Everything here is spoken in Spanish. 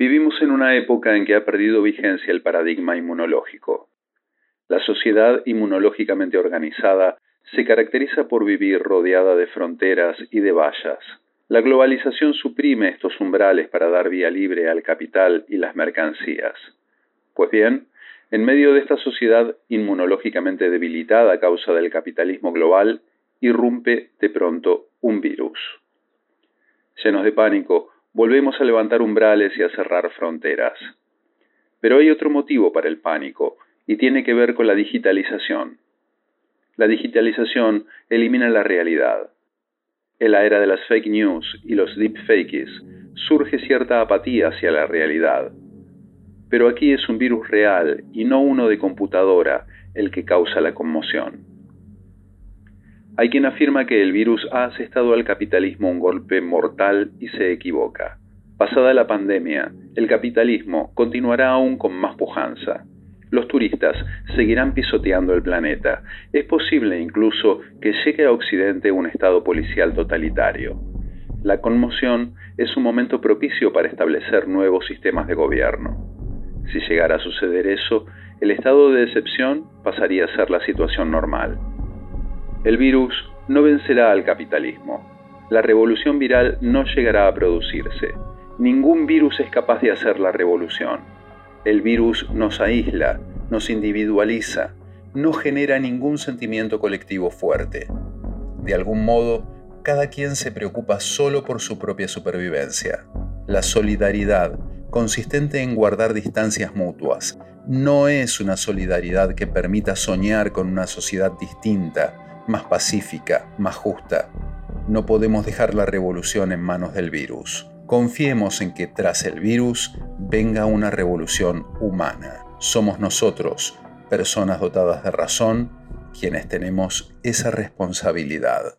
Vivimos en una época en que ha perdido vigencia el paradigma inmunológico. La sociedad inmunológicamente organizada se caracteriza por vivir rodeada de fronteras y de vallas. La globalización suprime estos umbrales para dar vía libre al capital y las mercancías. Pues bien, en medio de esta sociedad inmunológicamente debilitada a causa del capitalismo global, irrumpe de pronto un virus. Llenos de pánico, volvemos a levantar umbrales y a cerrar fronteras. Pero hay otro motivo para el pánico, y tiene que ver con la digitalización. La digitalización elimina la realidad. En la era de las fake news y los deepfakes surge cierta apatía hacia la realidad. Pero aquí es un virus real y no uno de computadora el que causa la conmoción. Hay quien afirma que el virus ha asestado al capitalismo un golpe mortal y se equivoca. Pasada la pandemia, el capitalismo continuará aún con más pujanza. Los turistas seguirán pisoteando el planeta. Es posible incluso que llegue a Occidente un estado policial totalitario. La conmoción es un momento propicio para establecer nuevos sistemas de gobierno. Si llegara a suceder eso, el estado de excepción pasaría a ser la situación normal. El virus no vencerá al capitalismo. La revolución viral no llegará a producirse. Ningún virus es capaz de hacer la revolución. El virus nos aísla, nos individualiza, no genera ningún sentimiento colectivo fuerte. De algún modo, cada quien se preocupa solo por su propia supervivencia. La solidaridad, consistente en guardar distancias mutuas, no es una solidaridad que permita soñar con una sociedad distinta, más pacífica, más justa. No podemos dejar la revolución en manos del virus. Confiemos en que tras el virus venga una revolución humana. Somos nosotros, personas dotadas de razón, quienes tenemos esa responsabilidad.